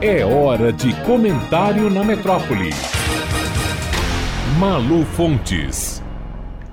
É hora de comentário na metrópole. Malu Fontes.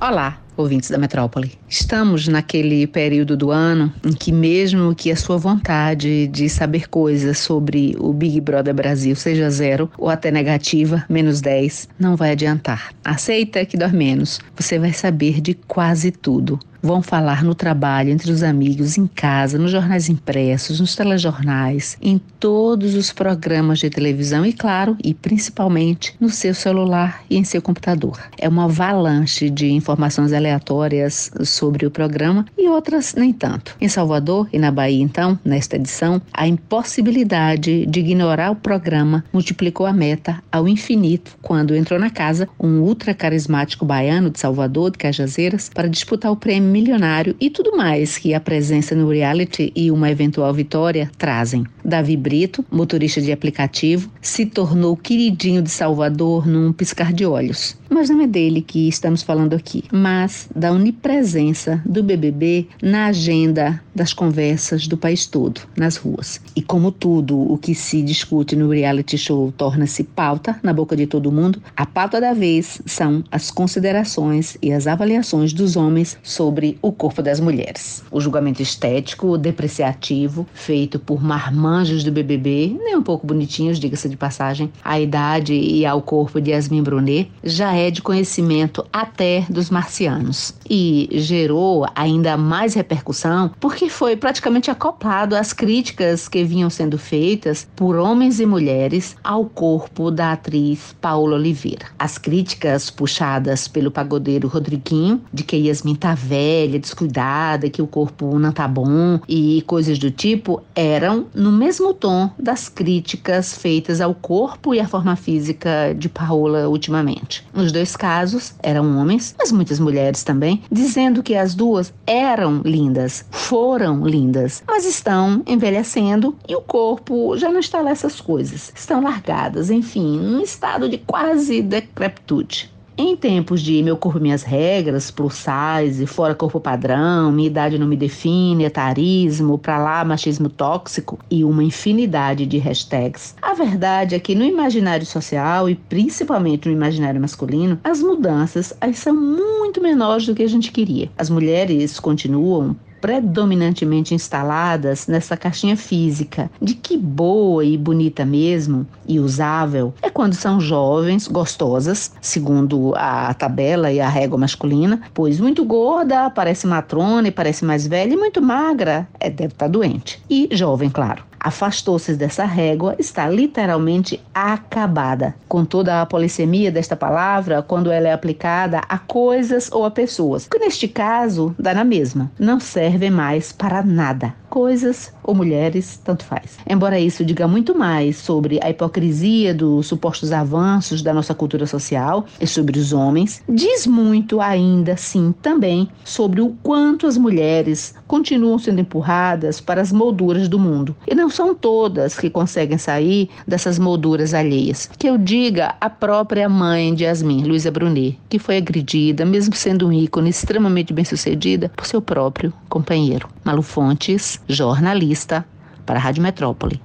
Olá, ouvintes da metrópole. Estamos naquele período do ano em que, mesmo que a sua vontade de saber coisas sobre o Big Brother Brasil seja zero ou até negativa, menos 10, não vai adiantar. Aceita que dói menos. Você vai saber de quase tudo vão falar no trabalho, entre os amigos, em casa, nos jornais impressos, nos telejornais, em todos os programas de televisão e, claro, e principalmente no seu celular e em seu computador. É uma avalanche de informações aleatórias sobre o programa e outras nem tanto. Em Salvador e na Bahia, então, nesta edição, a impossibilidade de ignorar o programa multiplicou a meta ao infinito quando entrou na casa um ultra carismático baiano de Salvador, de Cajazeiras, para disputar o prêmio milionário e tudo mais que a presença no reality e uma eventual vitória trazem. Davi Brito, motorista de aplicativo, se tornou queridinho de Salvador num piscar de olhos. Mas não é dele que estamos falando aqui, mas da onipresença do BBB na agenda das conversas do país todo, nas ruas. E como tudo o que se discute no reality show torna-se pauta na boca de todo mundo, a pauta da vez são as considerações e as avaliações dos homens sobre o corpo das mulheres. O julgamento estético depreciativo feito por marmanjos do BBB, nem um pouco bonitinhos, diga-se de passagem, a idade e ao corpo de Yasmin Brunet já é de conhecimento até dos marcianos e gerou ainda mais repercussão porque foi praticamente acoplado às críticas que vinham sendo feitas por homens e mulheres ao corpo da atriz Paula Oliveira. As críticas puxadas pelo pagodeiro Rodriguinho de que Yasmin tá velha, descuidada, que o corpo não tá bom e coisas do tipo eram no mesmo tom das críticas feitas ao corpo e à forma física de Paola ultimamente. Nos dois casos eram homens, mas muitas mulheres também, dizendo que as duas eram lindas, foram lindas, mas estão envelhecendo e o corpo já não está lá essas coisas, estão largadas, enfim, num estado de quase decrepitude. Em tempos de meu corpo minhas regras, plus size, fora corpo padrão, minha idade não me define, etarismo, pra lá machismo tóxico e uma infinidade de hashtags. A verdade é que no imaginário social e principalmente no imaginário masculino, as mudanças são muito menores do que a gente queria. As mulheres continuam predominantemente instaladas nessa caixinha física de que boa e bonita mesmo e usável é quando são jovens, gostosas, segundo a tabela e a régua masculina, pois muito gorda parece matrona e parece mais velha e muito magra é, deve estar tá doente. E jovem, claro afastou-se dessa régua, está literalmente acabada. Com toda a polissemia desta palavra, quando ela é aplicada a coisas ou a pessoas, que neste caso dá na mesma, não serve mais para nada coisas ou mulheres, tanto faz. Embora isso diga muito mais sobre a hipocrisia dos supostos avanços da nossa cultura social e sobre os homens, diz muito ainda, sim, também sobre o quanto as mulheres continuam sendo empurradas para as molduras do mundo. E não são todas que conseguem sair dessas molduras alheias. Que eu diga a própria mãe de Yasmin, Luísa Brunet, que foi agredida, mesmo sendo um ícone extremamente bem-sucedida, por seu próprio companheiro. Malu Fontes, jornalista, para a Rádio Metrópole.